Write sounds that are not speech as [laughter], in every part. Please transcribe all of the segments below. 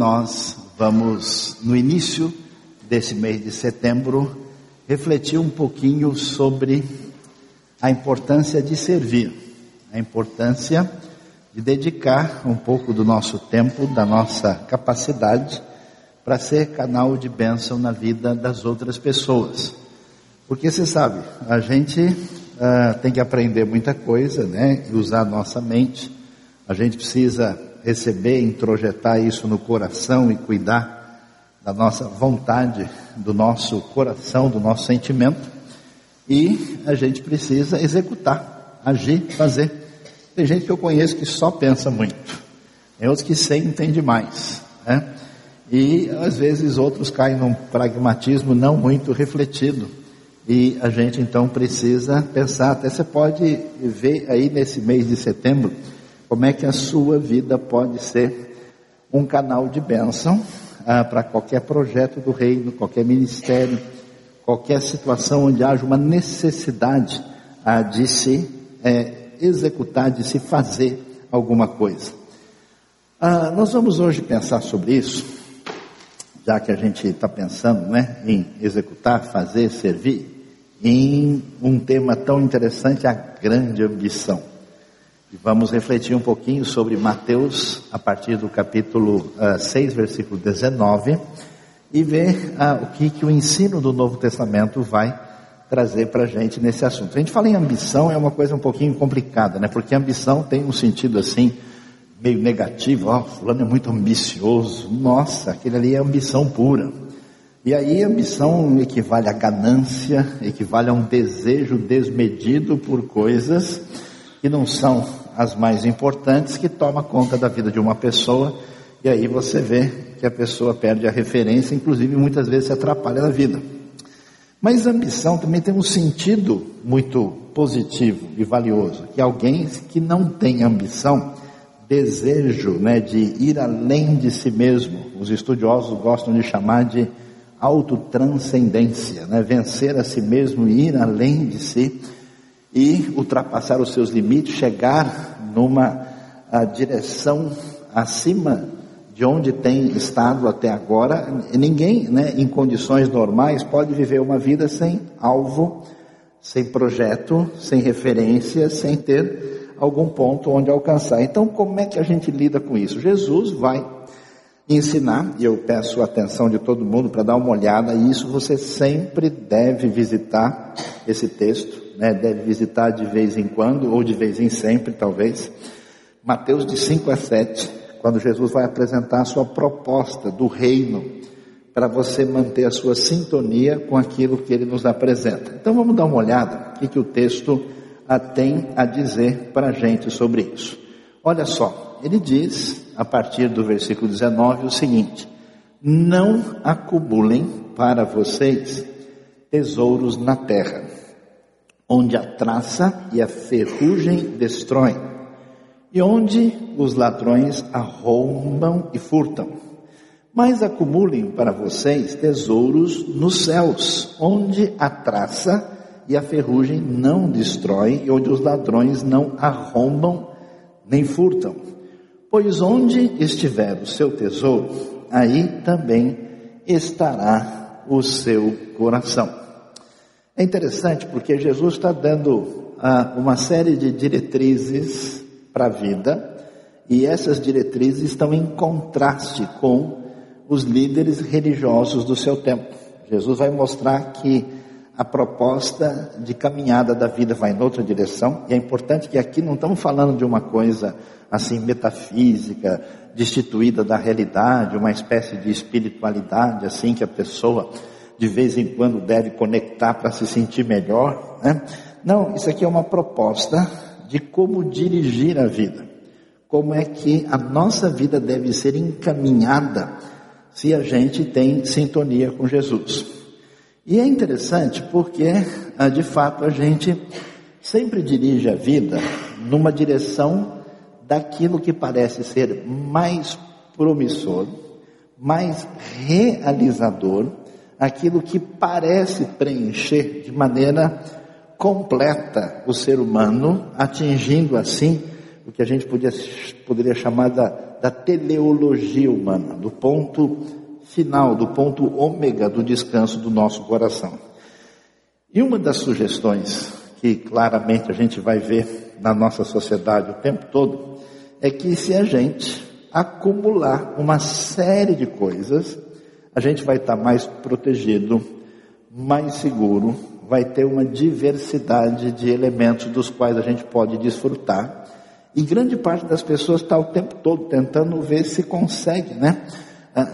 Nós vamos, no início desse mês de setembro, refletir um pouquinho sobre a importância de servir, a importância de dedicar um pouco do nosso tempo, da nossa capacidade para ser canal de bênção na vida das outras pessoas. Porque você sabe, a gente uh, tem que aprender muita coisa, né? E usar a nossa mente. A gente precisa receber, introjetar isso no coração e cuidar da nossa vontade, do nosso coração, do nosso sentimento. E a gente precisa executar, agir, fazer. Tem gente que eu conheço que só pensa muito. Tem outros que sem entende mais. Né? E às vezes outros caem num pragmatismo não muito refletido. E a gente então precisa pensar, até você pode ver aí nesse mês de setembro, como é que a sua vida pode ser um canal de bênção ah, para qualquer projeto do reino, qualquer ministério, qualquer situação onde haja uma necessidade ah, de se é, executar, de se fazer alguma coisa. Ah, nós vamos hoje pensar sobre isso já que a gente está pensando né, em executar, fazer, servir, em um tema tão interessante, a grande ambição. E vamos refletir um pouquinho sobre Mateus, a partir do capítulo uh, ah, 6, versículo 19, e ver uh, o que, que o ensino do Novo Testamento vai trazer para a gente nesse assunto. A gente fala em ambição, é uma coisa um pouquinho complicada, né? Porque ambição tem um sentido assim, meio negativo, ó, oh, fulano é muito ambicioso. Nossa, aquele ali é ambição pura. E aí ambição equivale a ganância, equivale a um desejo desmedido por coisas que não são as mais importantes que toma conta da vida de uma pessoa. E aí você vê que a pessoa perde a referência, inclusive muitas vezes se atrapalha na vida. Mas ambição também tem um sentido muito positivo e valioso, que alguém que não tem ambição, desejo né, de ir além de si mesmo. Os estudiosos gostam de chamar de autotranscendência, né, vencer a si mesmo e ir além de si e ultrapassar os seus limites, chegar numa direção acima de onde tem estado até agora. Ninguém, né, em condições normais, pode viver uma vida sem alvo, sem projeto, sem referência, sem ter algum ponto onde alcançar. Então, como é que a gente lida com isso? Jesus vai ensinar, e eu peço a atenção de todo mundo para dar uma olhada, e isso você sempre deve visitar esse texto, né? deve visitar de vez em quando, ou de vez em sempre, talvez. Mateus de 5 a 7, quando Jesus vai apresentar a sua proposta do reino, para você manter a sua sintonia com aquilo que ele nos apresenta. Então vamos dar uma olhada, o que, que o texto tem a dizer para a gente sobre isso. Olha só, ele diz, a partir do versículo 19, o seguinte: Não acumulem para vocês tesouros na terra, onde a traça e a ferrugem destroem, e onde os ladrões arrombam e furtam. Mas acumulem para vocês tesouros nos céus, onde a traça e a ferrugem não destrói, e onde os ladrões não arrombam nem furtam. Pois onde estiver o seu tesouro, aí também estará o seu coração. É interessante porque Jesus está dando ah, uma série de diretrizes para a vida, e essas diretrizes estão em contraste com os líderes religiosos do seu tempo. Jesus vai mostrar que a proposta de caminhada da vida vai em outra direção, e é importante que aqui não estamos falando de uma coisa assim metafísica, destituída da realidade, uma espécie de espiritualidade assim que a pessoa de vez em quando deve conectar para se sentir melhor, né? Não, isso aqui é uma proposta de como dirigir a vida. Como é que a nossa vida deve ser encaminhada se a gente tem sintonia com Jesus. E é interessante porque, ah, de fato, a gente sempre dirige a vida numa direção daquilo que parece ser mais promissor, mais realizador, aquilo que parece preencher de maneira completa o ser humano, atingindo assim o que a gente podia, poderia chamar da da teleologia humana, do ponto final, do ponto ômega do descanso do nosso coração. E uma das sugestões que claramente a gente vai ver na nossa sociedade o tempo todo é que se a gente acumular uma série de coisas, a gente vai estar mais protegido, mais seguro, vai ter uma diversidade de elementos dos quais a gente pode desfrutar. E grande parte das pessoas está o tempo todo tentando ver se consegue, né,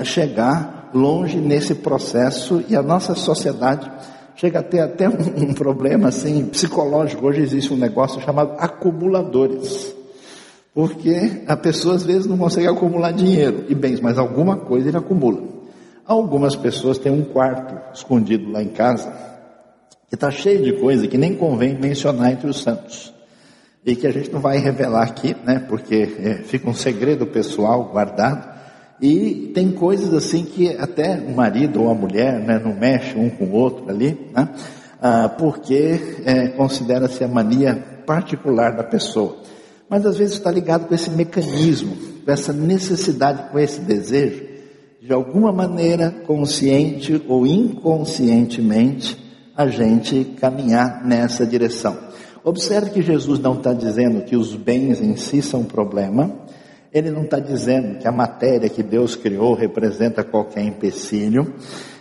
chegar longe nesse processo e a nossa sociedade chega a ter até um, um problema assim psicológico. Hoje existe um negócio chamado acumuladores. Porque a pessoa às vezes não consegue acumular dinheiro e bens, mas alguma coisa ele acumula. Algumas pessoas têm um quarto escondido lá em casa que está cheio de coisa que nem convém mencionar entre os santos. E que a gente não vai revelar aqui, né? Porque é, fica um segredo pessoal guardado. E tem coisas assim que até o marido ou a mulher né, não mexe um com o outro ali, né? Ah, porque é, considera-se a mania particular da pessoa. Mas às vezes está ligado com esse mecanismo, com essa necessidade, com esse desejo, de alguma maneira, consciente ou inconscientemente, a gente caminhar nessa direção. Observe que Jesus não está dizendo que os bens em si são um problema, ele não está dizendo que a matéria que Deus criou representa qualquer empecilho.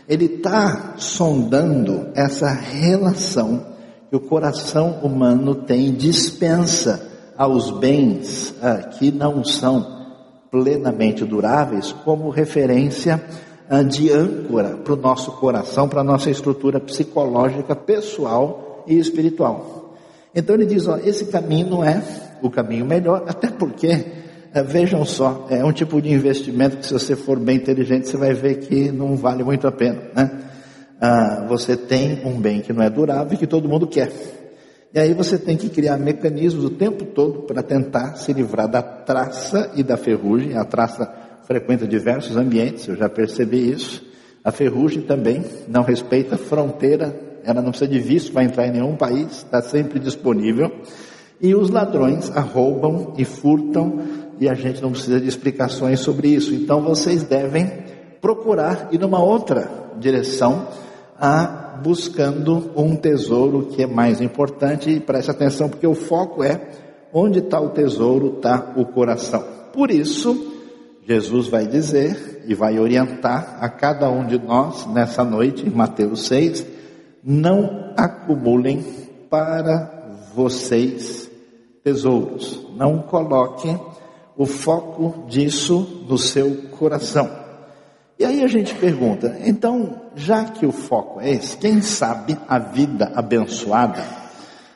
Ele está sondando essa relação que o coração humano tem dispensa aos bens ah, que não são plenamente duráveis como referência ah, de âncora para o nosso coração, para a nossa estrutura psicológica, pessoal e espiritual. Então ele diz: ó, esse caminho não é o caminho melhor, até porque é, vejam só, é um tipo de investimento que se você for bem inteligente, você vai ver que não vale muito a pena, né? Ah, você tem um bem que não é durável e que todo mundo quer. E aí você tem que criar mecanismos o tempo todo para tentar se livrar da traça e da ferrugem. A traça frequenta diversos ambientes, eu já percebi isso. A ferrugem também não respeita fronteira, ela não precisa de visto para entrar em nenhum país, está sempre disponível. E os ladrões roubam e furtam e a gente não precisa de explicações sobre isso. Então vocês devem procurar ir numa outra direção, a buscando um tesouro que é mais importante e preste atenção porque o foco é onde está o tesouro, está o coração. Por isso, Jesus vai dizer e vai orientar a cada um de nós nessa noite, em Mateus 6, não acumulem para vocês tesouros, não coloquem o foco disso no seu coração. E aí a gente pergunta, então, já que o foco é esse, quem sabe a vida abençoada,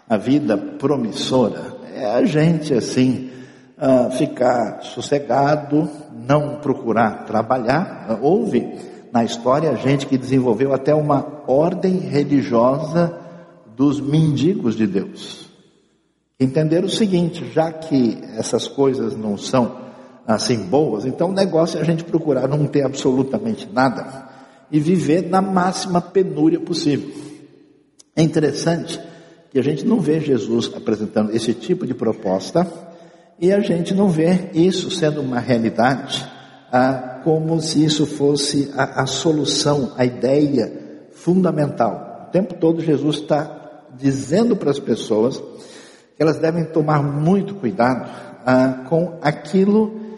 a vida promissora, é a gente assim, uh, ficar sossegado, não procurar trabalhar. Houve na história gente que desenvolveu até uma ordem religiosa dos mendigos de Deus entender o seguinte, já que essas coisas não são assim boas, então o negócio é a gente procurar não ter absolutamente nada e viver na máxima penúria possível. É interessante que a gente não vê Jesus apresentando esse tipo de proposta e a gente não vê isso sendo uma realidade ah, como se isso fosse a, a solução, a ideia fundamental. O tempo todo Jesus está dizendo para as pessoas elas devem tomar muito cuidado ah, com aquilo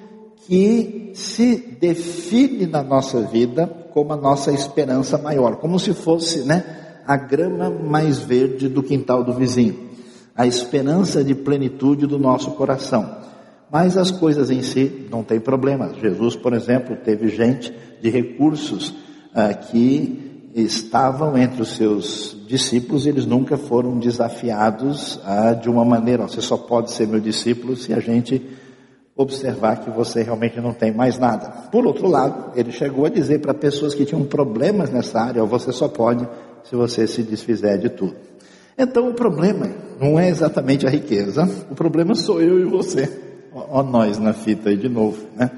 que se define na nossa vida como a nossa esperança maior, como se fosse, né, a grama mais verde do quintal do vizinho, a esperança de plenitude do nosso coração. Mas as coisas em si não tem problema. Jesus, por exemplo, teve gente de recursos ah, que estavam entre os seus discípulos, eles nunca foram desafiados a, de uma maneira, você só pode ser meu discípulo se a gente observar que você realmente não tem mais nada. Por outro lado, ele chegou a dizer para pessoas que tinham problemas nessa área, você só pode se você se desfizer de tudo. Então o problema não é exatamente a riqueza, o problema sou eu e você. Ó, nós na fita aí de novo, né?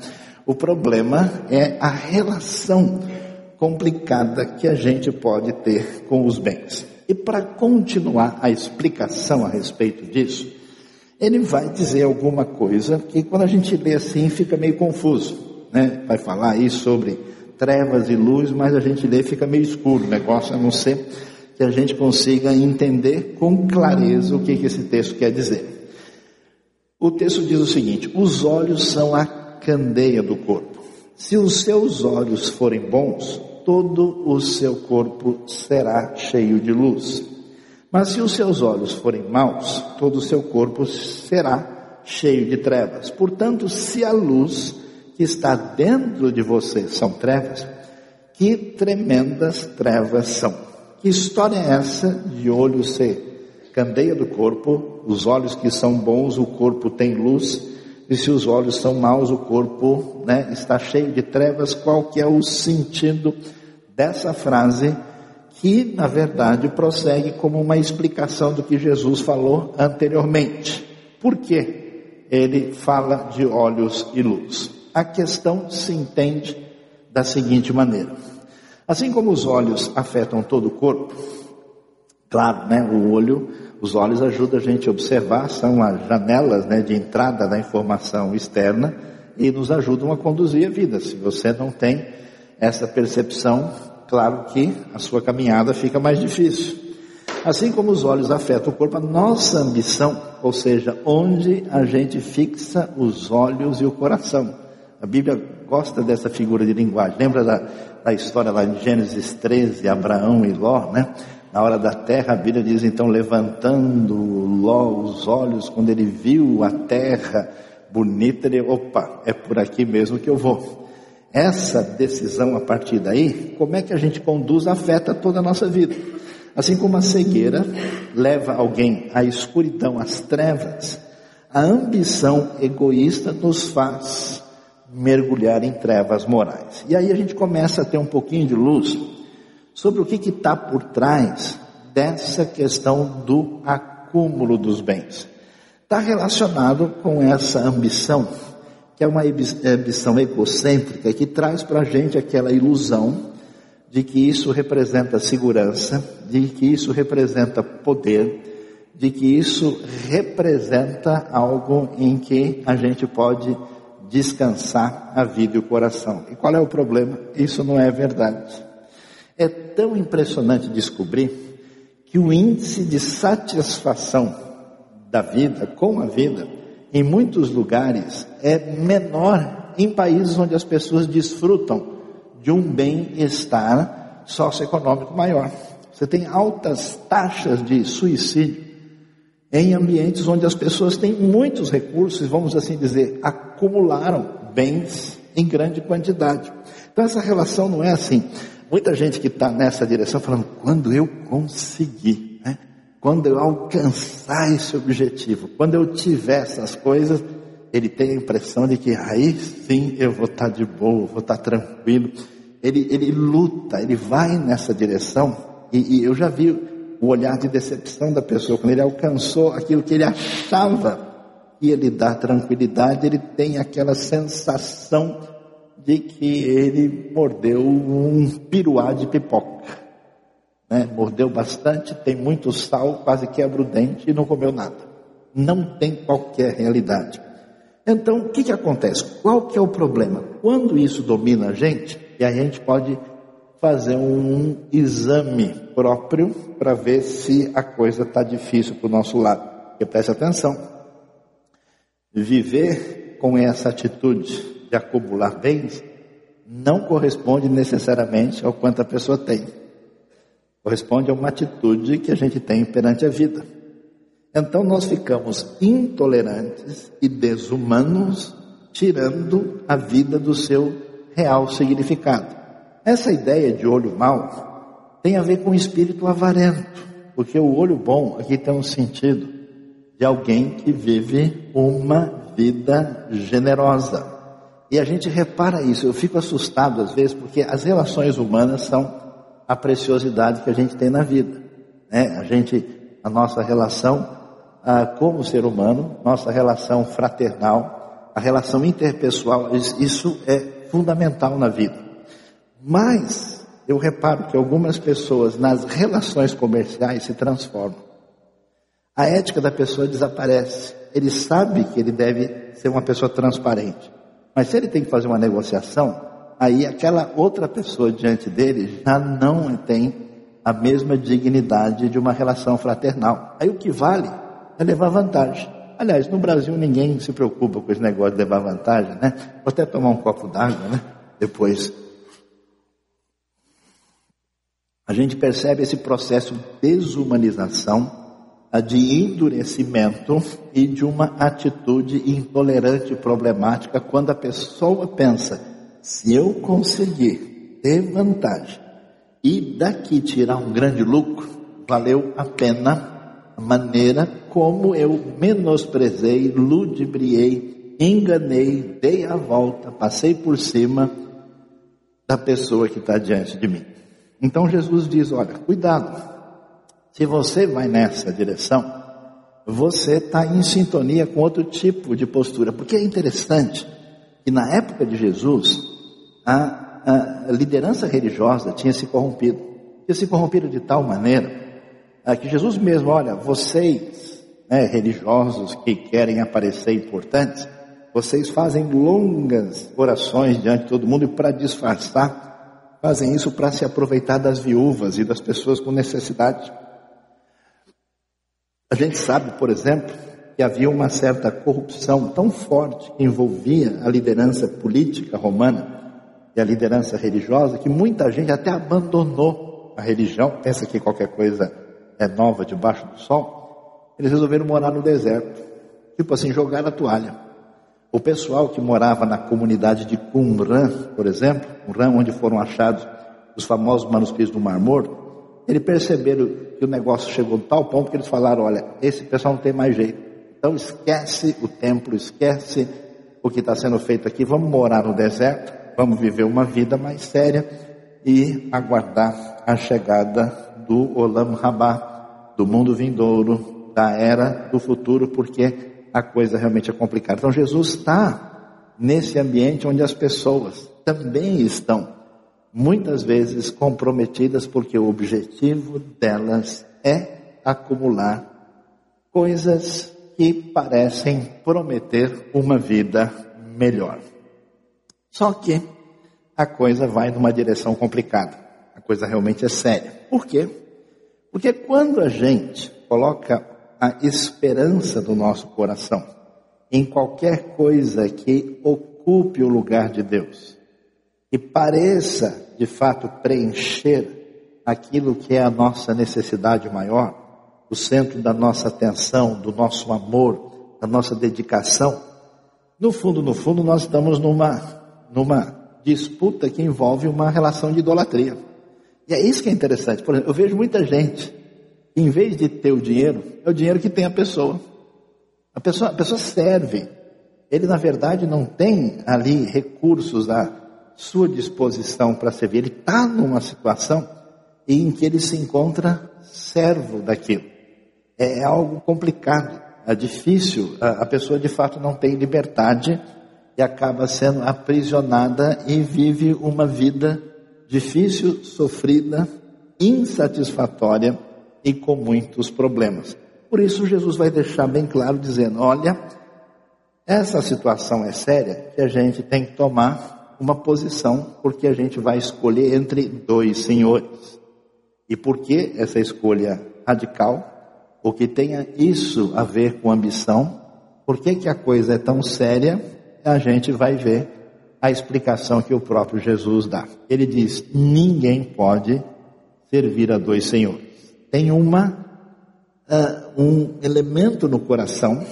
O problema é a relação complicada que a gente pode ter com os bens. E para continuar a explicação a respeito disso, ele vai dizer alguma coisa que quando a gente lê assim fica meio confuso, né? Vai falar aí sobre trevas e luz, mas a gente lê fica meio escuro o negócio, a não ser que a gente consiga entender com clareza o que, que esse texto quer dizer. O texto diz o seguinte: os olhos são a candeia do corpo. Se os seus olhos forem bons, todo o seu corpo será cheio de luz. Mas se os seus olhos forem maus, todo o seu corpo será cheio de trevas. Portanto, se a luz que está dentro de você são trevas, que tremendas trevas são. Que história é essa de olho ser candeia do corpo, os olhos que são bons, o corpo tem luz, e se os olhos são maus, o corpo né, está cheio de trevas. Qual que é o sentido dessa frase que, na verdade, prossegue como uma explicação do que Jesus falou anteriormente? Por que ele fala de olhos e luz? A questão se entende da seguinte maneira: assim como os olhos afetam todo o corpo, claro, né, o olho os olhos ajudam a gente a observar, são as janelas né, de entrada da informação externa e nos ajudam a conduzir a vida. Se você não tem essa percepção, claro que a sua caminhada fica mais difícil. Assim como os olhos afetam o corpo, a nossa ambição, ou seja, onde a gente fixa os olhos e o coração. A Bíblia gosta dessa figura de linguagem. Lembra da, da história lá em Gênesis 13, Abraão e Ló, né? Na hora da terra, a Bíblia diz então, levantando Ló os olhos, quando ele viu a terra bonita, ele, opa, é por aqui mesmo que eu vou. Essa decisão a partir daí, como é que a gente conduz, afeta toda a nossa vida. Assim como a cegueira leva alguém à escuridão, às trevas, a ambição egoísta nos faz mergulhar em trevas morais. E aí a gente começa a ter um pouquinho de luz sobre o que está por trás dessa questão do acúmulo dos bens. Está relacionado com essa ambição, que é uma ambição egocêntrica, que traz para a gente aquela ilusão de que isso representa segurança, de que isso representa poder, de que isso representa algo em que a gente pode descansar a vida e o coração. E qual é o problema? Isso não é verdade. É tão impressionante descobrir que o índice de satisfação da vida, com a vida, em muitos lugares é menor em países onde as pessoas desfrutam de um bem-estar socioeconômico maior. Você tem altas taxas de suicídio em ambientes onde as pessoas têm muitos recursos, vamos assim dizer, acumularam bens em grande quantidade. Então essa relação não é assim. Muita gente que está nessa direção falando, quando eu conseguir? Quando eu alcançar esse objetivo, quando eu tiver essas coisas, ele tem a impressão de que aí sim eu vou estar de boa, vou estar tranquilo. Ele, ele luta, ele vai nessa direção, e, e eu já vi o olhar de decepção da pessoa, quando ele alcançou aquilo que ele achava que lhe dar tranquilidade, ele tem aquela sensação de que ele mordeu um piruá de pipoca. Né? Mordeu bastante, tem muito sal, quase quebra o dente e não comeu nada. Não tem qualquer realidade. Então, o que, que acontece? Qual que é o problema? Quando isso domina a gente, e a gente pode fazer um exame próprio para ver se a coisa está difícil para o nosso lado. Porque preste atenção. Viver com essa atitude de acumular bens não corresponde necessariamente ao quanto a pessoa tem. Corresponde a uma atitude que a gente tem perante a vida. Então nós ficamos intolerantes e desumanos, tirando a vida do seu real significado. Essa ideia de olho mau tem a ver com o espírito avarento, porque o olho bom aqui tem um sentido de alguém que vive uma vida generosa, e a gente repara isso. Eu fico assustado às vezes porque as relações humanas são a preciosidade que a gente tem na vida. Né? A gente, a nossa relação ah, como ser humano, nossa relação fraternal, a relação interpessoal, isso é fundamental na vida. Mas eu reparo que algumas pessoas nas relações comerciais se transformam. A ética da pessoa desaparece. ele sabe que ele deve ser uma pessoa transparente. Mas se ele tem que fazer uma negociação, aí aquela outra pessoa diante dele já não tem a mesma dignidade de uma relação fraternal. Aí o que vale é levar vantagem. Aliás, no Brasil ninguém se preocupa com esse negócio de levar vantagem, né? Vou até tomar um copo d'água, né? Depois. A gente percebe esse processo de desumanização de endurecimento e de uma atitude intolerante e problemática quando a pessoa pensa: se eu conseguir ter vantagem e daqui tirar um grande lucro, valeu a pena a maneira como eu menosprezei, ludibriei, enganei, dei a volta, passei por cima da pessoa que está diante de mim. Então Jesus diz: olha, cuidado, se você vai nessa direção, você está em sintonia com outro tipo de postura, porque é interessante que na época de Jesus, a, a liderança religiosa tinha se corrompido, tinha se corrompido de tal maneira que Jesus mesmo, olha, vocês, né, religiosos que querem aparecer importantes, vocês fazem longas orações diante de todo mundo e para disfarçar, fazem isso para se aproveitar das viúvas e das pessoas com necessidade. A gente sabe, por exemplo, que havia uma certa corrupção tão forte que envolvia a liderança política romana e a liderança religiosa que muita gente até abandonou a religião, pensa que qualquer coisa é nova debaixo do sol. Eles resolveram morar no deserto, tipo assim, jogar a toalha. O pessoal que morava na comunidade de Qumran, por exemplo, Qumran, onde foram achados os famosos manuscritos do Mar Morto, eles perceberam que o negócio chegou a tal ponto que eles falaram: olha, esse pessoal não tem mais jeito. Então esquece o templo, esquece o que está sendo feito aqui, vamos morar no deserto, vamos viver uma vida mais séria e aguardar a chegada do Olam Rabá, do mundo vindouro, da era do futuro, porque a coisa realmente é complicada. Então Jesus está nesse ambiente onde as pessoas também estão muitas vezes comprometidas porque o objetivo delas é acumular coisas que parecem prometer uma vida melhor. Só que a coisa vai numa direção complicada. A coisa realmente é séria. Por quê? Porque quando a gente coloca a esperança do nosso coração em qualquer coisa que ocupe o lugar de Deus, e pareça de fato preencher aquilo que é a nossa necessidade maior, o centro da nossa atenção, do nosso amor, da nossa dedicação, no fundo, no fundo, nós estamos numa, numa disputa que envolve uma relação de idolatria. E é isso que é interessante. Por exemplo, eu vejo muita gente, em vez de ter o dinheiro, é o dinheiro que tem a pessoa. A pessoa, a pessoa serve. Ele, na verdade, não tem ali recursos a sua disposição para servir. Ele está numa situação em que ele se encontra servo daquilo. É, é algo complicado, é difícil. A pessoa de fato não tem liberdade e acaba sendo aprisionada e vive uma vida difícil, sofrida, insatisfatória e com muitos problemas. Por isso Jesus vai deixar bem claro dizendo: olha, essa situação é séria que a gente tem que tomar uma posição, porque a gente vai escolher entre dois senhores. E por que essa escolha radical? O que tenha isso a ver com ambição? Por que, que a coisa é tão séria? A gente vai ver a explicação que o próprio Jesus dá. Ele diz: ninguém pode servir a dois senhores. Tem uma uh, um elemento no coração,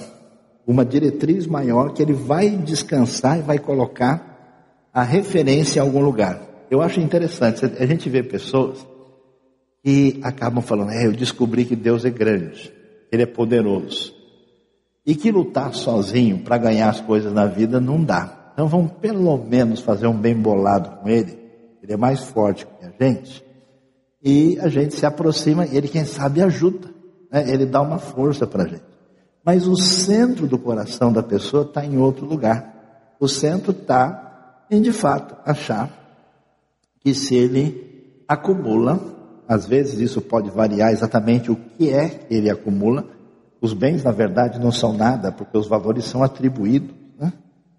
uma diretriz maior que ele vai descansar e vai colocar a referência em algum lugar. Eu acho interessante, a gente vê pessoas que acabam falando, é, eu descobri que Deus é grande, Ele é poderoso. E que lutar sozinho para ganhar as coisas na vida não dá. Então vamos pelo menos fazer um bem bolado com Ele. Ele é mais forte que a gente. E a gente se aproxima Ele, quem sabe, ajuda. Né? Ele dá uma força para a gente. Mas o centro do coração da pessoa está em outro lugar. O centro está em de fato achar que se ele acumula, às vezes isso pode variar exatamente o que é que ele acumula, Os bens, na verdade, não são nada, porque os valores são atribuídos. Né?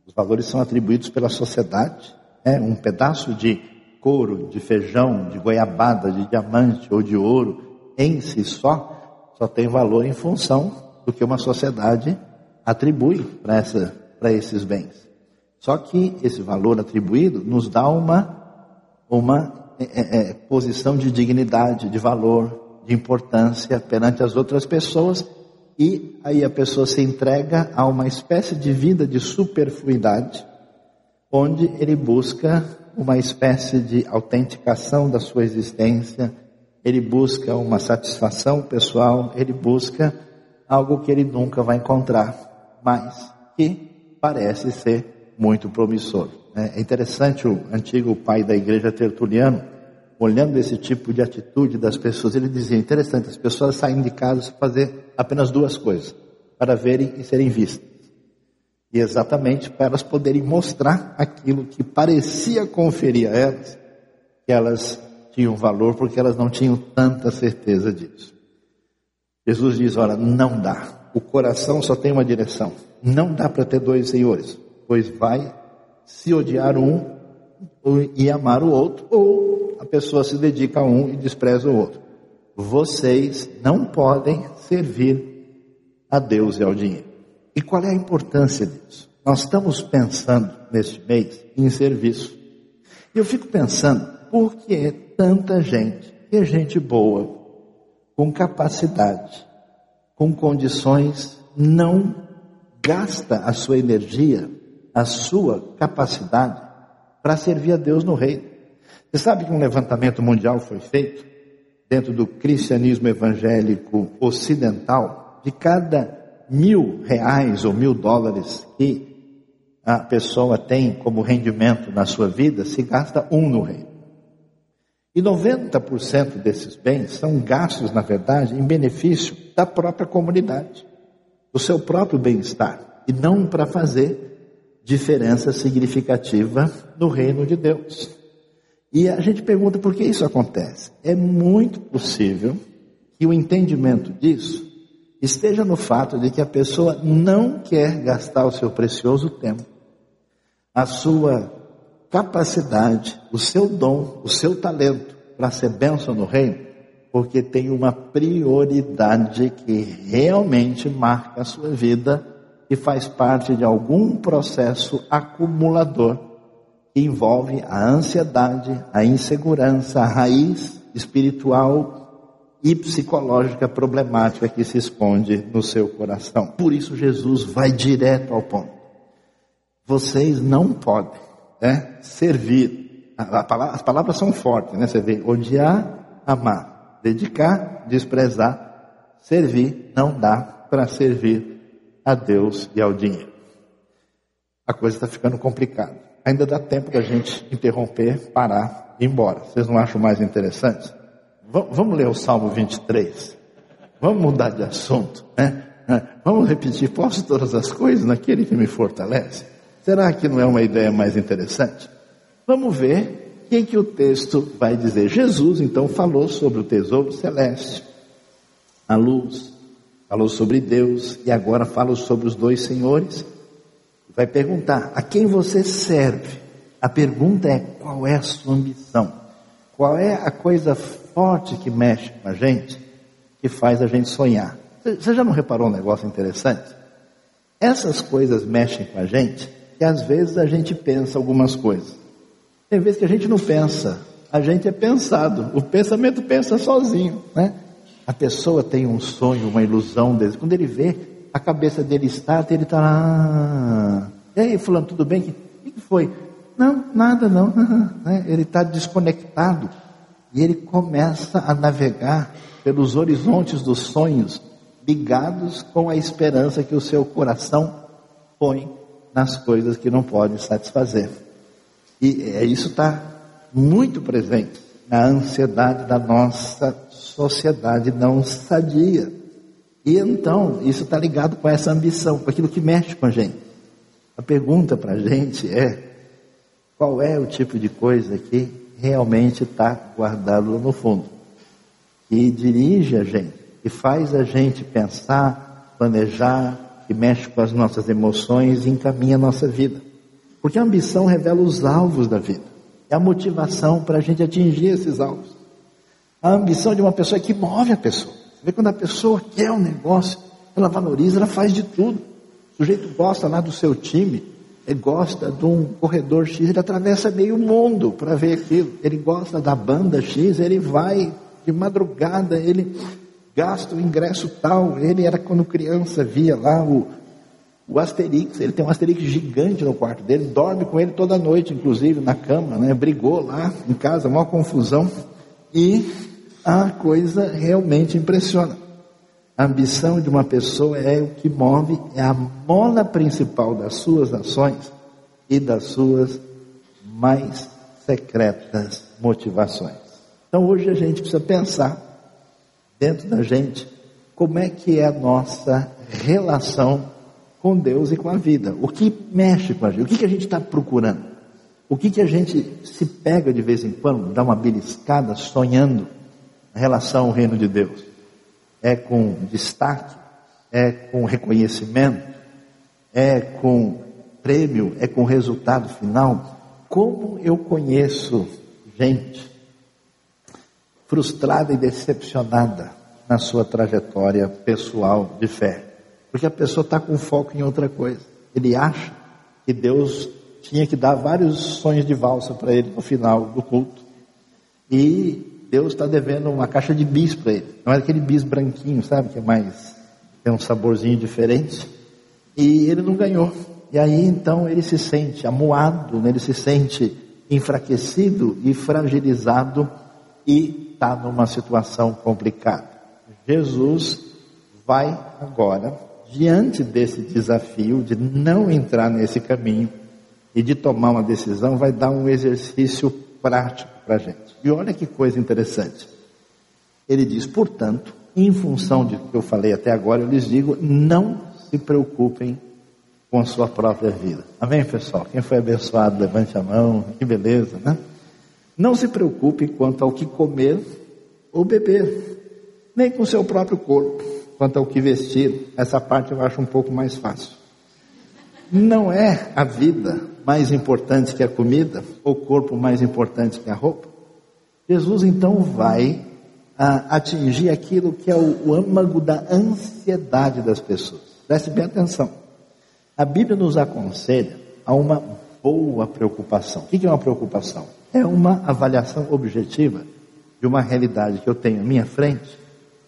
Os valores são atribuídos pela sociedade. Né? Um pedaço de couro, de feijão, de goiabada, de diamante ou de ouro, em si só, só tem valor em função do que uma sociedade atribui para esses bens. Só que esse valor atribuído nos dá uma, uma é, é, é, posição de dignidade, de valor, de importância perante as outras pessoas e aí a pessoa se entrega a uma espécie de vida de superfluidade, onde ele busca uma espécie de autenticação da sua existência, ele busca uma satisfação pessoal, ele busca algo que ele nunca vai encontrar, mas que parece ser muito promissor. É interessante o antigo pai da igreja Tertuliano, olhando esse tipo de atitude das pessoas, ele dizia: interessante, as pessoas saem de casa para fazer apenas duas coisas: para verem e serem vistas. E exatamente para elas poderem mostrar aquilo que parecia conferir a elas, que elas tinham valor, porque elas não tinham tanta certeza disso. Jesus diz: olha, não dá. O coração só tem uma direção. Não dá para ter dois senhores, pois vai se odiar um e amar o outro, ou a pessoa se dedica a um e despreza o outro. Vocês não podem servir a Deus e ao dinheiro. E qual é a importância disso? Nós estamos pensando neste mês em serviço. E eu fico pensando, por que tanta gente, que é gente boa, com capacidade, com condições, não gasta a sua energia, a sua capacidade para servir a Deus no reino? Você sabe que um levantamento mundial foi feito dentro do cristianismo evangélico ocidental? De cada mil reais ou mil dólares que a pessoa tem como rendimento na sua vida, se gasta um no reino. E 90% desses bens são gastos, na verdade, em benefício da própria comunidade, do seu próprio bem-estar, e não para fazer diferença significativa no reino de Deus. E a gente pergunta por que isso acontece. É muito possível que o entendimento disso esteja no fato de que a pessoa não quer gastar o seu precioso tempo, a sua capacidade, o seu dom, o seu talento para ser bênção no reino, porque tem uma prioridade que realmente marca a sua vida e faz parte de algum processo acumulador que envolve a ansiedade, a insegurança, a raiz espiritual e psicológica problemática que se esconde no seu coração. Por isso Jesus vai direto ao ponto. Vocês não podem né, servir. As palavras são fortes, né? Você vê, odiar, amar, dedicar, desprezar, servir, não dá para servir a Deus e ao dinheiro. A coisa está ficando complicada ainda dá tempo da gente interromper, parar e ir embora. Vocês não acham mais interessante? Vamos ler o Salmo 23. Vamos mudar de assunto, né? Vamos repetir, posso todas as coisas naquele que me fortalece? Será que não é uma ideia mais interessante? Vamos ver o que o texto vai dizer. Jesus então falou sobre o tesouro celeste, a luz, falou sobre Deus e agora fala sobre os dois senhores vai perguntar: a quem você serve? A pergunta é: qual é a sua ambição? Qual é a coisa forte que mexe com a gente, que faz a gente sonhar? Você já não reparou um negócio interessante? Essas coisas mexem com a gente e às vezes a gente pensa algumas coisas. Tem vezes que a gente não pensa, a gente é pensado. O pensamento pensa sozinho, né? A pessoa tem um sonho, uma ilusão, quando ele vê, a cabeça dele está, ele está lá. E aí, fulano, tudo bem? O que foi? Não, nada não. [laughs] Né? Ele está desconectado. E ele começa a navegar pelos horizontes dos sonhos, ligados com a esperança que o seu coração põe nas coisas que não podem satisfazer. E é, isso está muito presente na ansiedade da nossa sociedade não sadia. E então, isso está ligado com essa ambição, com aquilo que mexe com a gente. A pergunta para a gente é: qual é o tipo de coisa que realmente está guardado no fundo? Que dirige a gente, que faz a gente pensar, planejar, que mexe com as nossas emoções e encaminha a nossa vida. Porque a ambição revela os alvos da vida, é a motivação para a gente atingir esses alvos. A ambição de uma pessoa é que move a pessoa. Vê quando a pessoa quer um negócio, ela valoriza, ela faz de tudo. O sujeito gosta lá do seu time, ele gosta de um corredor X, ele atravessa meio mundo para ver aquilo. Ele gosta da banda X, ele vai de madrugada, ele gasta o ingresso tal. Ele era quando criança, via lá o, o Asterix, ele tem um Asterix gigante no quarto dele, dorme com ele toda noite, inclusive na cama, né? Brigou lá em casa, maior confusão. E a coisa realmente impressiona. A ambição de uma pessoa é o que move, é a mola principal das suas ações e das suas mais secretas motivações. Então hoje a gente precisa pensar dentro da gente como é que é a nossa relação com Deus e com a vida. O que mexe com a gente? O que, que a gente está procurando? O que, que a gente se pega de vez em quando, dá uma beliscada sonhando em relação ao reino de Deus? é com destaque, é com reconhecimento, é com prêmio, é com resultado final. Como eu conheço gente frustrada e decepcionada na sua trajetória pessoal de fé? Porque a pessoa está com foco em outra coisa. Ele acha que Deus tinha que dar vários sonhos de valsa para ele no final do culto. E Deus está devendo uma caixa de bis para ele. Não é aquele bis branquinho, sabe? Que é mais. tem um saborzinho diferente. E ele não ganhou. E aí então ele se sente amuado, né? ele se sente enfraquecido e fragilizado e está numa situação complicada. Jesus vai agora, diante desse desafio de não entrar nesse caminho e de tomar uma decisão, vai dar um exercício prático para a gente. E olha que coisa interessante. Ele diz, portanto, em função de que eu falei até agora, eu lhes digo, não se preocupem com a sua própria vida. Amém, pessoal? Quem foi abençoado, levante a mão. Que beleza, né? Não se preocupe quanto ao que comer ou beber, nem com o seu próprio corpo, quanto ao que vestir. Essa parte eu acho um pouco mais fácil. Não é a vida mais importante que a comida, ou o corpo mais importante que a roupa? Jesus então vai ah, atingir aquilo que é o, o âmago da ansiedade das pessoas. Preste bem atenção. A Bíblia nos aconselha a uma boa preocupação. O que é uma preocupação? É uma avaliação objetiva de uma realidade que eu tenho à minha frente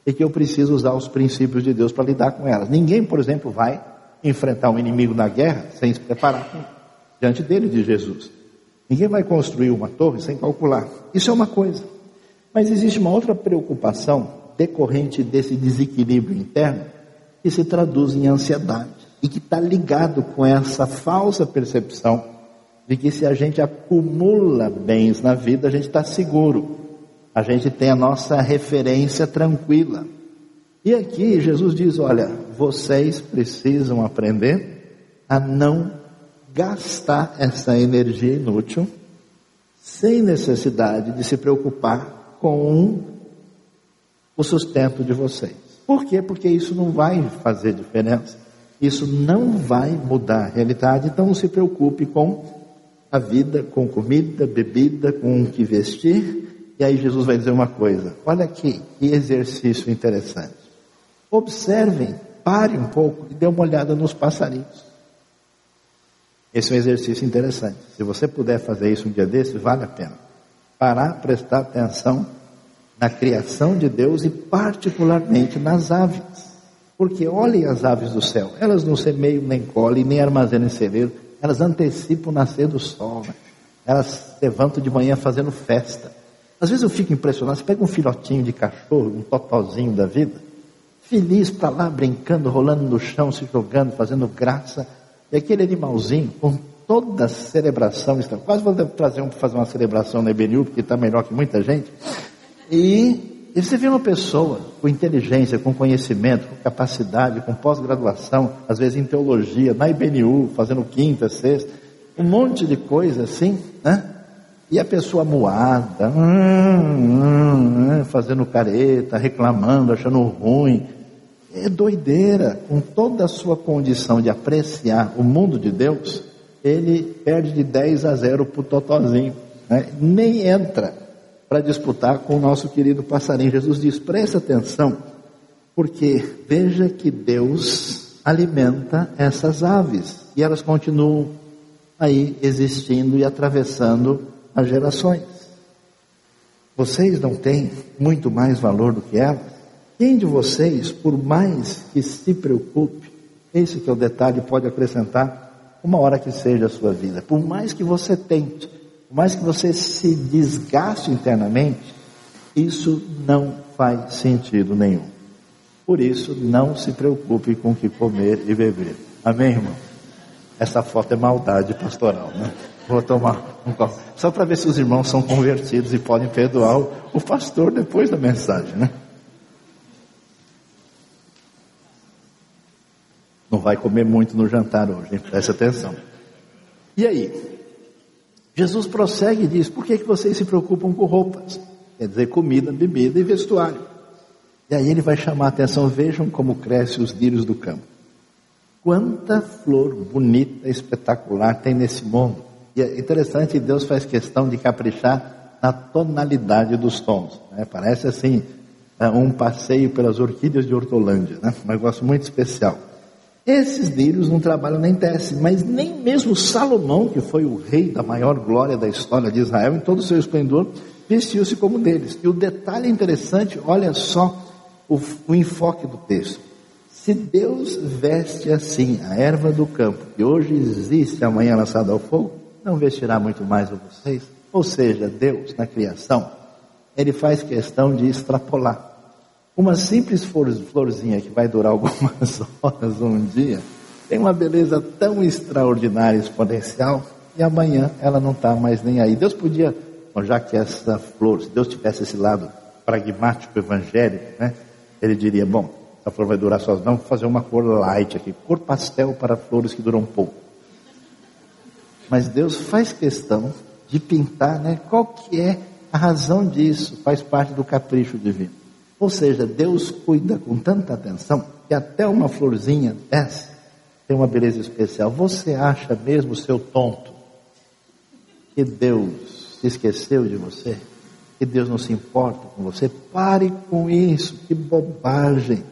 e que eu preciso usar os princípios de Deus para lidar com elas. Ninguém, por exemplo, vai enfrentar um inimigo na guerra sem se preparar diante dele de Jesus. Ninguém vai construir uma torre sem calcular. Isso é uma coisa. Mas existe uma outra preocupação decorrente desse desequilíbrio interno que se traduz em ansiedade e que está ligado com essa falsa percepção de que se a gente acumula bens na vida, a gente está seguro, a gente tem a nossa referência tranquila. E aqui Jesus diz: olha, vocês precisam aprender a não gastar essa energia inútil sem necessidade de se preocupar com o sustento de vocês. Por quê? Porque isso não vai fazer diferença. Isso não vai mudar a realidade. Então não se preocupe com a vida, com comida, bebida, com o que vestir. E aí Jesus vai dizer uma coisa: olha aqui, que exercício interessante. Observem, pare um pouco e dê uma olhada nos passarinhos. Esse é um exercício interessante. Se você puder fazer isso um dia desses, vale a pena. Parar, prestar atenção na criação de Deus e particularmente nas aves. Porque olhem as aves do céu, elas não semeiam, nem colhem, nem armazenam em celeiro, elas antecipam o nascer do sol. Né? Elas levantam de manhã fazendo festa. Às vezes eu fico impressionado, você pega um filhotinho de cachorro, um totozinho da vida, feliz para lá, brincando, rolando no chão, se jogando, fazendo graça. E aquele animalzinho, com toda a celebração, quase vou trazer um para fazer uma celebração na IBNU, porque está melhor que muita gente. E, e você vê uma pessoa com inteligência, com conhecimento, com capacidade, com pós-graduação, às vezes em teologia, na IBNU, fazendo quinta, sexta, um monte de coisa assim, né? E a pessoa moada, hum, hum, hum, fazendo careta, reclamando, achando ruim. é doideira, com toda a sua condição de apreciar o mundo de Deus, ele perde de 10 a 0 para o Totozinho, né? nem entra para disputar com o nosso querido passarinho. Jesus diz: preste atenção, porque veja que Deus alimenta essas aves e elas continuam aí existindo e atravessando as gerações. Vocês não têm muito mais valor do que elas? Quem de vocês, por mais que se preocupe, esse que é o detalhe, pode acrescentar uma hora que seja a sua vida. Por mais que você tente, por mais que você se desgaste internamente, isso não faz sentido nenhum. Por isso, não se preocupe com o que comer e beber. Amém, irmão? Essa foto é maldade pastoral, né? Vou tomar um copo. Só para ver se os irmãos são convertidos e podem perdoar o pastor depois da mensagem, né? Não vai comer muito no jantar hoje, hein? preste atenção. E aí? Jesus prossegue e diz: Por que, que vocês se preocupam com roupas? Quer dizer, comida, bebida e vestuário. E aí ele vai chamar a atenção: vejam como crescem os lírios do campo. Quanta flor bonita, espetacular tem nesse mundo. E é interessante, Deus faz questão de caprichar na tonalidade dos tons. Né? Parece assim, é, um passeio pelas orquídeas de Hortolândia, né? um negócio muito especial. Esses lírios não trabalham nem tecem, mas nem mesmo Salomão, que foi o rei da maior glória da história de Israel, em todo o seu esplendor, vestiu-se como deles. E o detalhe interessante, olha só o, o enfoque do texto. Se Deus veste assim a erva do campo, que hoje existe amanhã lançada ao fogo, não vestirá muito mais a vocês? Ou seja, Deus na criação, Ele faz questão de extrapolar. Uma simples florzinha que vai durar [laughs] algumas horas um dia, tem uma beleza tão extraordinária, exponencial, e amanhã ela não está mais nem aí. Deus podia, já que essa flor, se Deus tivesse esse lado pragmático, evangélico, né? Ele diria, bom, a flor vai durar só, não, vou fazer uma cor light aqui, cor pastel para flores que duram pouco. Mas Deus faz questão de pintar, né? Qual que é a razão disso? Faz parte do capricho divino. Ou seja, Deus cuida com tanta atenção que até uma florzinha dessa tem uma beleza especial. Você acha mesmo, seu tonto, que Deus se esqueceu de você? Que Deus não se importa com você? Pare com isso, que bobagem.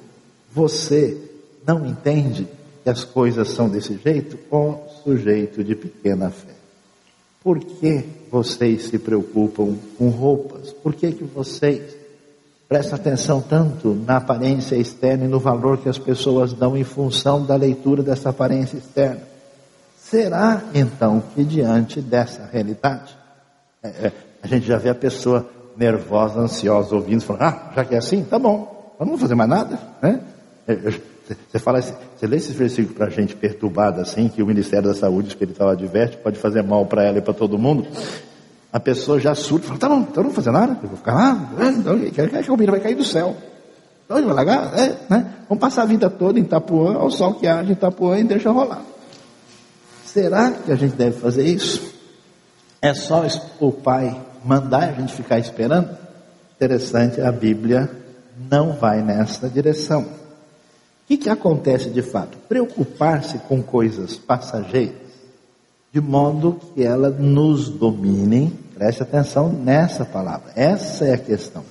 Você não entende que as coisas são desse jeito? Ó sujeito de pequena fé. Por que vocês se preocupam com roupas? Por que, que vocês prestam atenção tanto na aparência externa e no valor que as pessoas dão em função da leitura dessa aparência externa? Será então que diante dessa realidade, é, é, a gente já vê a pessoa nervosa, ansiosa, ouvindo, falando, ah, já que é assim, tá bom, não vou fazer mais nada, né? Você fala, você lê esses versículos para gente perturbada assim, que o Ministério da Saúde Espiritual adverte, pode fazer mal para ela e para todo mundo. A pessoa já surta, fala, tá bom, então não vou fazer nada, eu vou ficar lá, então, quer que a vai cair do céu. Então ele vai largar, é, né? Vamos passar a vida toda em Itapuã, ao sol que age em Itapuã e deixa rolar. Será que a gente deve fazer isso? É só o pai mandar a gente ficar esperando? Interessante, a Bíblia não vai nessa direção. O que, que acontece de fato? Preocupar-se com coisas passageiras, de modo que elas nos dominem, preste atenção nessa palavra, essa é a questão.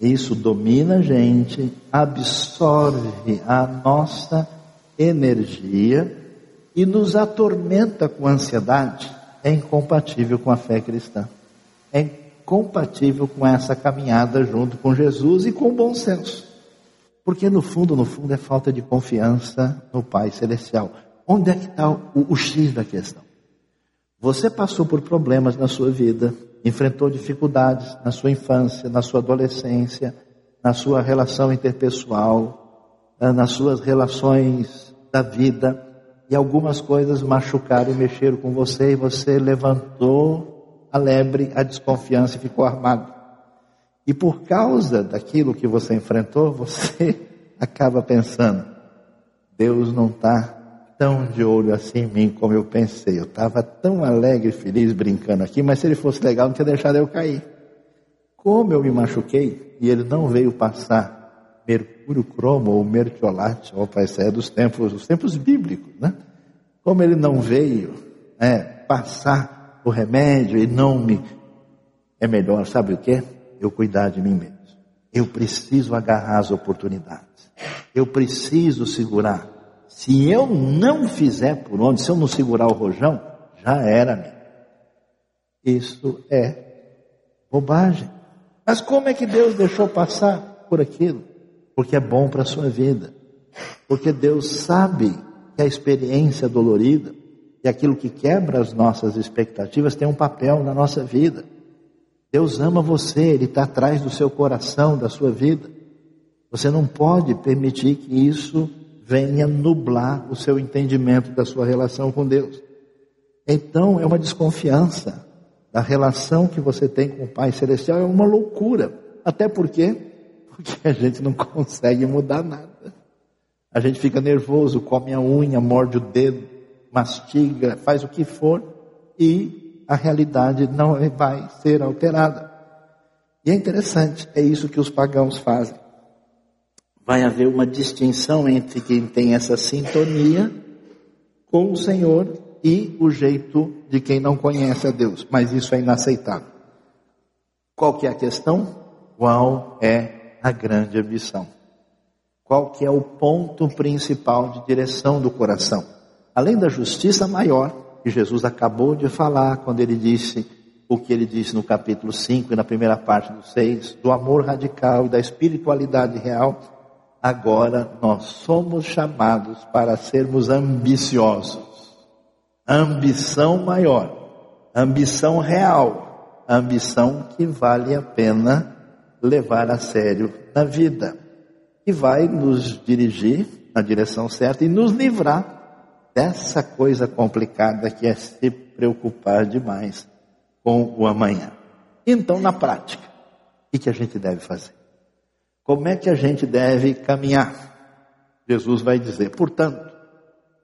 Isso domina a gente, absorve a nossa energia e nos atormenta com ansiedade, é incompatível com a fé cristã. É incompatível com essa caminhada junto com Jesus e com o bom senso. Porque no fundo, no fundo, é falta de confiança no Pai Celestial. Onde é que está o, o X da questão? Você passou por problemas na sua vida, enfrentou dificuldades na sua infância, na sua adolescência, na sua relação interpessoal, eh, nas suas relações da vida, e algumas coisas machucaram e mexeram com você, e você levantou a lebre, a desconfiança e ficou armado. E por causa daquilo que você enfrentou, você [laughs] acaba pensando: Deus não está tão de olho assim em mim como eu pensei. Eu estava tão alegre, feliz, brincando aqui, mas se ele fosse legal, não tinha deixado eu cair. Como eu me machuquei e ele não veio passar mercúrio cromo ou mertiolate, isso é dos tempos, dos tempos bíblicos, né? Como ele não veio é, passar o remédio e não me. É melhor, sabe o que? Eu cuidar de mim mesmo. Eu preciso agarrar as oportunidades. Eu preciso segurar. Se eu não fizer por onde, se eu não segurar o rojão, já era meu. Isso é bobagem. Mas como é que Deus deixou passar por aquilo? Porque é bom para a sua vida. Porque Deus sabe que a experiência dolorida e aquilo que quebra as nossas expectativas tem um papel na nossa vida. Deus ama você, Ele está atrás do seu coração, da sua vida. Você não pode permitir que isso venha nublar o seu entendimento da sua relação com Deus. Então é uma desconfiança da relação que você tem com o Pai Celestial, é uma loucura. Até porque, porque a gente não consegue mudar nada. A gente fica nervoso, come a unha, morde o dedo, mastiga, faz o que for e a realidade não vai ser alterada. E é interessante, é isso que os pagãos fazem. Vai haver uma distinção entre quem tem essa sintonia com o Senhor e o jeito de quem não conhece a Deus, mas isso é inaceitável. Qual que é a questão? Qual é a grande ambição? Qual que é o ponto principal de direção do coração? Além da justiça maior, que Jesus acabou de falar quando ele disse o que ele disse no capítulo 5 e na primeira parte do 6, do amor radical e da espiritualidade real, agora nós somos chamados para sermos ambiciosos. Ambição maior, ambição real, ambição que vale a pena levar a sério na vida, que vai nos dirigir na direção certa e nos livrar dessa coisa complicada que é se preocupar demais com o amanhã. Então, na prática, o que a gente deve fazer? Como é que a gente deve caminhar? Jesus vai dizer, portanto,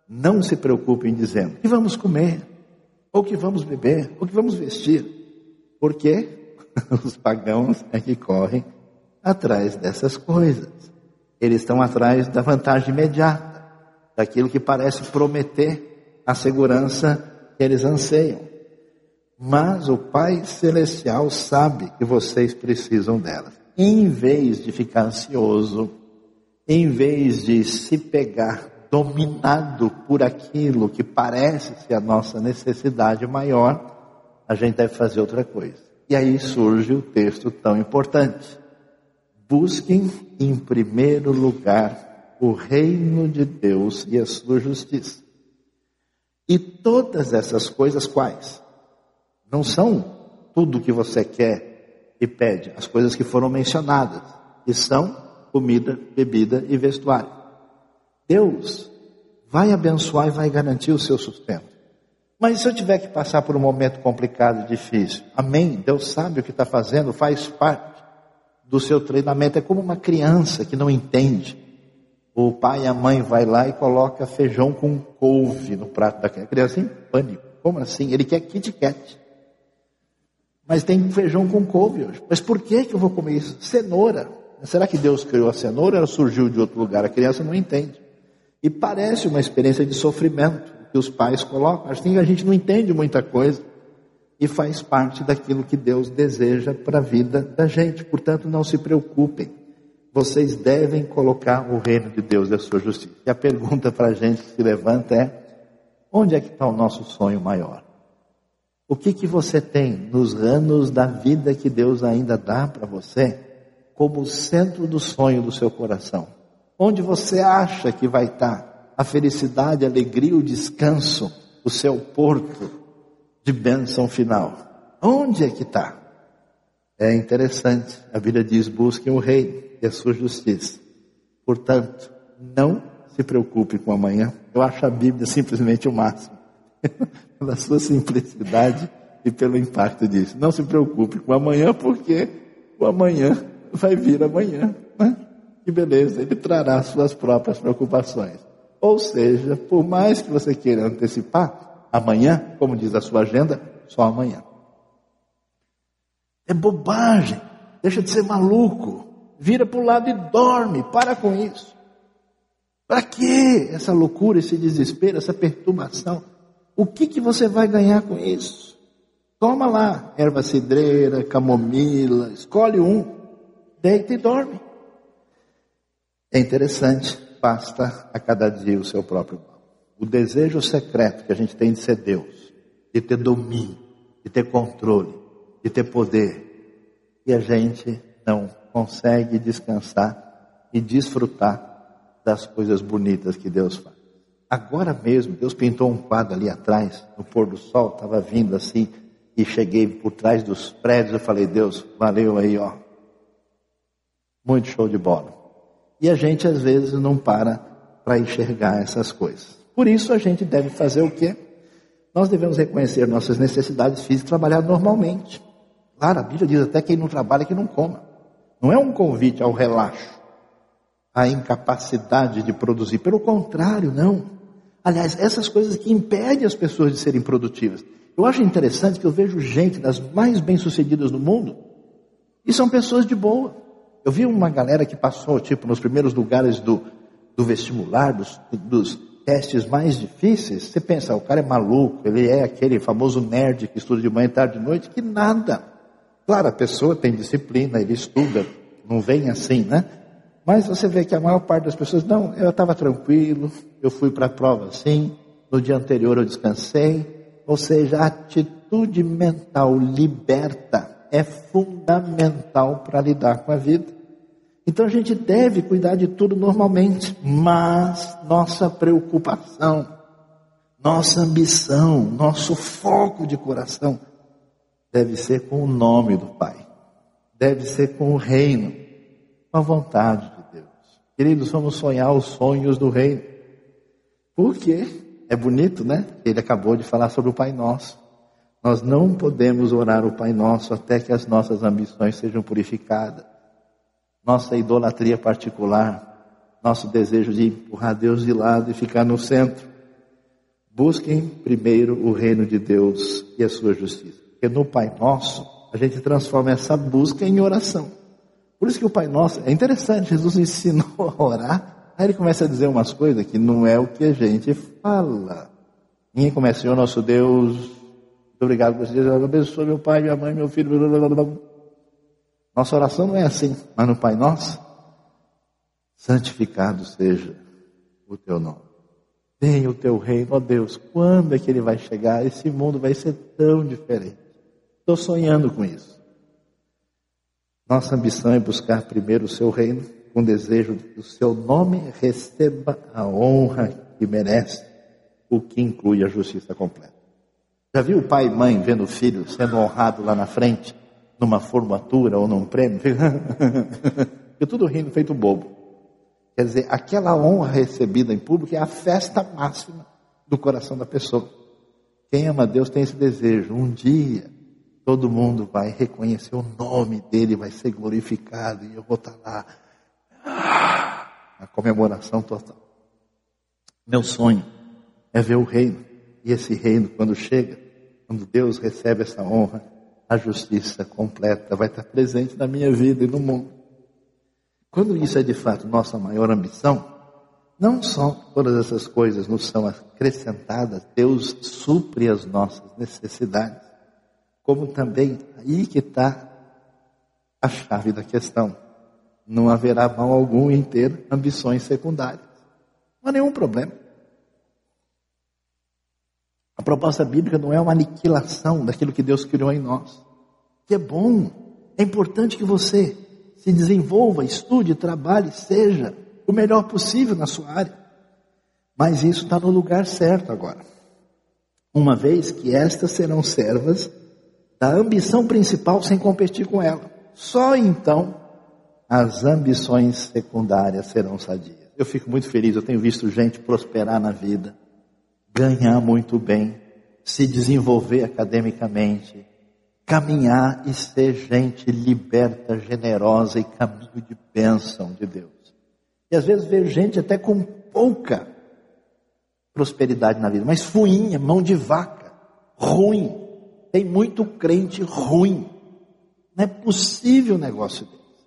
não se preocupem dizendo que vamos comer, ou que vamos beber, ou que vamos vestir, porque [laughs] os pagãos é que correm atrás dessas coisas. Eles estão atrás da vantagem imediata daquilo que parece prometer a segurança que eles anseiam. Mas o Pai Celestial sabe que vocês precisam delas. Em vez de ficar ansioso, em vez de se pegar dominado por aquilo que parece ser a nossa necessidade maior, a gente deve fazer outra coisa. E aí surge o texto tão importante. Busquem em primeiro lugar o reino de Deus e a sua justiça. E todas essas coisas quais? Não são tudo o que você quer e pede, as coisas que foram mencionadas, e são comida, bebida e vestuário. Deus vai abençoar e vai garantir o seu sustento. Mas se eu tiver que passar por um momento complicado e difícil, amém? Deus sabe o que está fazendo, faz parte do seu treinamento. É como uma criança que não entende o pai e a mãe vai lá e coloca feijão com couve no prato da criança. A criança em pânico. Como assim? Ele quer Kit Kat. Mas tem feijão com couve hoje. Mas por que, que eu vou comer isso? Cenoura. Será que Deus criou a cenoura ou ela surgiu de outro lugar? A criança não entende. E parece uma experiência de sofrimento que os pais colocam. Que a gente não entende muita coisa. E faz parte daquilo que Deus deseja para a vida da gente. Portanto, não se preocupem vocês devem colocar o reino de Deus e a sua justiça. E a pergunta para a gente que se levanta é: onde é que está o nosso sonho maior? O que que você tem nos anos da vida que Deus ainda dá para você como centro do sonho do seu coração? Onde você acha que vai estar a felicidade, a alegria, o descanso, o seu porto de bênção final? Onde é que está? É interessante, a Bíblia diz: busquem o rei e a sua justiça. Portanto, não se preocupe com amanhã. Eu acho a Bíblia simplesmente o máximo. [laughs] Pela sua simplicidade e pelo impacto disso. Não se preocupe com amanhã, porque o amanhã vai vir amanhã. Né? Que beleza, ele trará suas próprias preocupações. Ou seja, por mais que você queira antecipar, amanhã, como diz a sua agenda, só amanhã. É bobagem. Deixa de ser maluco. Vira para o lado e dorme. Para com isso. Para que essa loucura, esse desespero, essa perturbação? O que, que você vai ganhar com isso? Toma lá erva cidreira, camomila, escolhe um, deita e dorme. É interessante, basta a cada dia o seu próprio mal. O desejo secreto que a gente tem de ser Deus, de ter domínio, de ter controle, de ter poder, e a gente não consegue descansar e desfrutar das coisas bonitas que Deus faz. Agora mesmo, Deus pintou um quadro ali atrás, no pôr do sol, estava vindo assim, e cheguei por trás dos prédios, eu falei, Deus, valeu aí, ó. Muito show de bola. E a gente às vezes não para para enxergar essas coisas. Por isso a gente deve fazer o quê? Nós devemos reconhecer nossas necessidades físicas e trabalhar normalmente. Claro, a Bíblia diz até que quem não trabalha que não coma. Não é um convite ao relaxo, à incapacidade de produzir. Pelo contrário, não. Aliás, essas coisas que impedem as pessoas de serem produtivas. Eu acho interessante que eu vejo gente das mais bem-sucedidas do mundo e são pessoas de boa. Eu vi uma galera que passou, tipo, nos primeiros lugares do, do vestibular, dos, dos testes mais difíceis. Você pensa, o cara é maluco, ele é aquele famoso nerd que estuda de manhã, tarde e noite, que nada. Claro, a pessoa tem disciplina, ele estuda, não vem assim, né? Mas você vê que a maior parte das pessoas, não, eu estava tranquilo, eu fui para a prova assim, no dia anterior eu descansei, ou seja, a atitude mental liberta é fundamental para lidar com a vida. Então a gente deve cuidar de tudo normalmente, mas nossa preocupação, nossa ambição, nosso foco de coração deve ser com o nome do Pai, deve ser com o reino, com a vontade de Deus. Queridos, vamos sonhar os sonhos do reino. Por quê? É bonito, né? Ele acabou de falar sobre o Pai Nosso. Nós não podemos orar o Pai Nosso até que as nossas ambições sejam purificadas. Nossa idolatria particular, nosso desejo de empurrar Deus de lado e ficar no centro. Busquem primeiro o reino de Deus e a sua justiça. Porque no Pai Nosso, a gente transforma essa busca em oração. Por isso que o Pai Nosso, é interessante, Jesus ensinou [laughs] a orar Aí ele começa a dizer umas coisas que não é o que a gente fala. Ninguém começa, Senhor nosso Deus, muito obrigado por Deus, abençoe meu pai, minha mãe, meu filho. Blá, blá, blá. Nossa oração não é assim, mas no Pai Nosso, santificado seja o teu nome. Venha o teu reino, ó Deus, quando é que ele vai chegar? Esse mundo vai ser tão diferente. Estou sonhando com isso. Nossa ambição é buscar primeiro o seu reino com desejo que o seu nome receba a honra que merece, o que inclui a justiça completa. Já viu o pai e mãe vendo o filho sendo honrado lá na frente, numa formatura ou num prêmio? [laughs] Fica tudo rindo, feito bobo. Quer dizer, aquela honra recebida em público é a festa máxima do coração da pessoa. Quem ama Deus tem esse desejo. Um dia todo mundo vai reconhecer o nome dele, vai ser glorificado e eu vou estar lá a comemoração total. Meu sonho é ver o reino, e esse reino, quando chega, quando Deus recebe essa honra, a justiça completa vai estar presente na minha vida e no mundo. Quando isso é de fato nossa maior ambição, não só todas essas coisas nos são acrescentadas, Deus supre as nossas necessidades, como também aí que está a chave da questão não haverá mal algum em ter ambições secundárias. Não há nenhum problema. A proposta bíblica não é uma aniquilação daquilo que Deus criou em nós. Que é bom, é importante que você se desenvolva, estude, trabalhe, seja o melhor possível na sua área. Mas isso está no lugar certo agora. Uma vez que estas serão servas da ambição principal sem competir com ela. Só então as ambições secundárias serão sadias. Eu fico muito feliz, eu tenho visto gente prosperar na vida, ganhar muito bem, se desenvolver academicamente, caminhar e ser gente liberta, generosa e caminho de bênção de Deus. E às vezes vejo gente até com pouca prosperidade na vida, mas fuinha, mão de vaca, ruim. Tem muito crente ruim. Não é possível um negócio desse.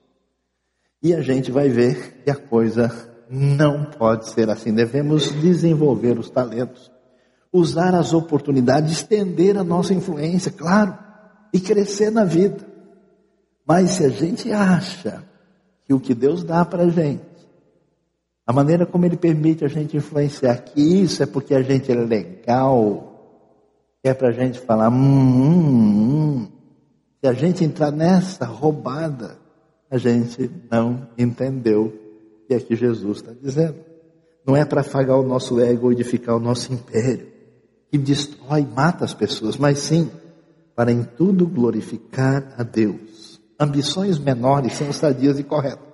E a gente vai ver que a coisa não pode ser assim. Devemos desenvolver os talentos, usar as oportunidades, estender a nossa influência, claro, e crescer na vida. Mas se a gente acha que o que Deus dá para a gente, a maneira como Ele permite a gente influenciar, que isso é porque a gente é legal, é para a gente falar, hum, hum, hum. se a gente entrar nessa roubada, a gente não entendeu o que é que Jesus está dizendo. Não é para afagar o nosso ego ou edificar o nosso império, que destrói, mata as pessoas, mas sim para em tudo glorificar a Deus. Ambições menores são sadias e corretas,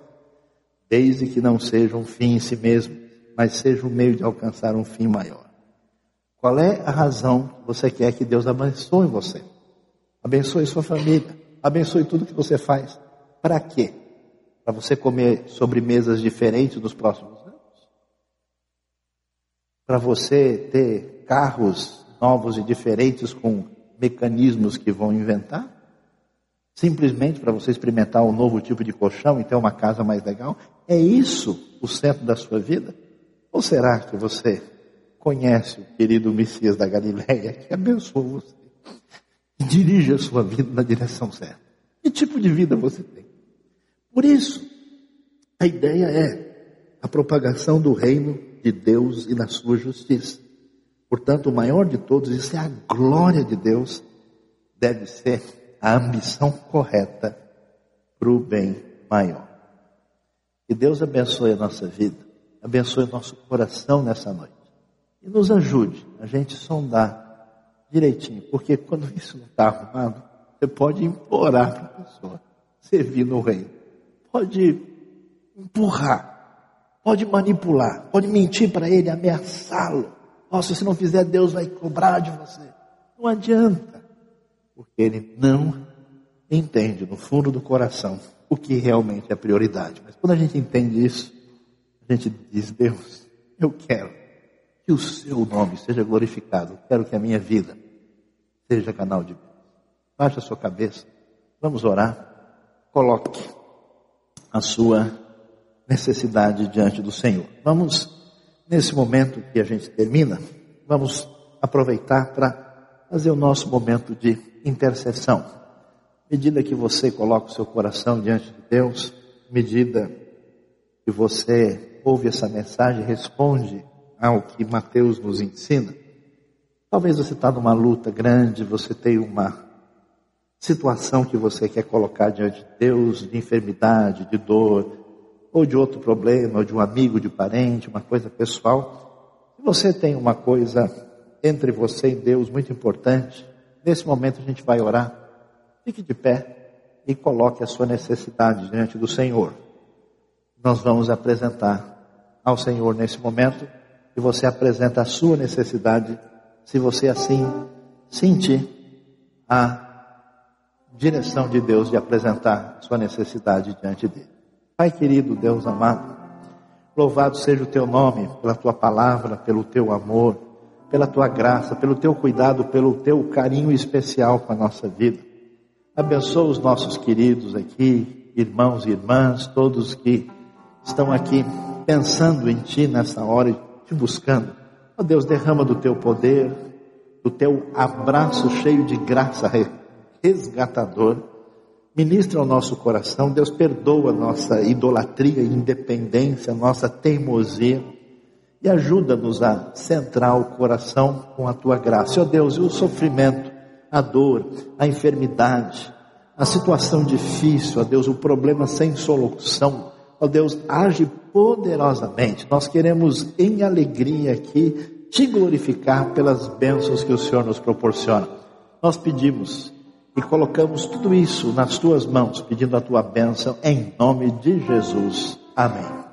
desde que não sejam um fim em si mesmo, mas seja um meio de alcançar um fim maior. Qual é a razão que você quer que Deus abençoe você? Abençoe sua família, abençoe tudo que você faz. Para quê? Para você comer sobremesas diferentes nos próximos anos? Para você ter carros novos e diferentes com mecanismos que vão inventar? Simplesmente para você experimentar um novo tipo de colchão e ter uma casa mais legal? É isso o centro da sua vida? Ou será que você conhece o querido Messias da Galileia que abençoa você e dirige a sua vida na direção certa? Que tipo de vida você tem? Por isso, a ideia é a propagação do reino de Deus e da sua justiça. Portanto, o maior de todos, isso é a glória de Deus, deve ser a ambição correta para o bem maior. Que Deus abençoe a nossa vida, abençoe o nosso coração nessa noite e nos ajude a gente sondar direitinho, porque quando isso não está arrumado, você pode implorar para a pessoa servir no reino pode empurrar, pode manipular, pode mentir para ele, ameaçá-lo. Nossa, se não fizer, Deus vai cobrar de você. Não adianta, porque ele não entende no fundo do coração o que realmente é prioridade. Mas quando a gente entende isso, a gente diz: Deus, eu quero que o seu nome seja glorificado, quero que a minha vida seja canal de Deus. Baixe a sua cabeça, vamos orar. Coloque a sua necessidade diante do Senhor. Vamos, nesse momento que a gente termina, vamos aproveitar para fazer o nosso momento de intercessão. Medida que você coloca o seu coração diante de Deus, medida que você ouve essa mensagem, responde ao que Mateus nos ensina. Talvez você está numa luta grande, você tem uma situação que você quer colocar diante de Deus, de enfermidade, de dor, ou de outro problema, ou de um amigo, de parente, uma coisa pessoal, se você tem uma coisa entre você e Deus muito importante, nesse momento a gente vai orar. Fique de pé e coloque a sua necessidade diante do Senhor. Nós vamos apresentar ao Senhor nesse momento e você apresenta a sua necessidade, se você assim sentir a direção de Deus de apresentar sua necessidade diante dele. Pai querido, Deus amado, louvado seja o teu nome pela tua palavra, pelo teu amor, pela tua graça, pelo teu cuidado, pelo teu carinho especial com a nossa vida. Abençoa os nossos queridos aqui, irmãos e irmãs, todos que estão aqui pensando em ti nessa hora, te buscando. Ó oh Deus, derrama do teu poder, do teu abraço cheio de graça resgatador. Ministra ao nosso coração, Deus perdoa nossa idolatria, independência, nossa teimosia e ajuda-nos a centrar o coração com a tua graça. Ó oh Deus, e o sofrimento, a dor, a enfermidade, a situação difícil, ó Deus, o problema sem solução, ó Deus, age poderosamente. Nós queremos em alegria aqui te glorificar pelas bênçãos que o Senhor nos proporciona. Nós pedimos e colocamos tudo isso nas tuas mãos, pedindo a tua bênção em nome de Jesus. Amém.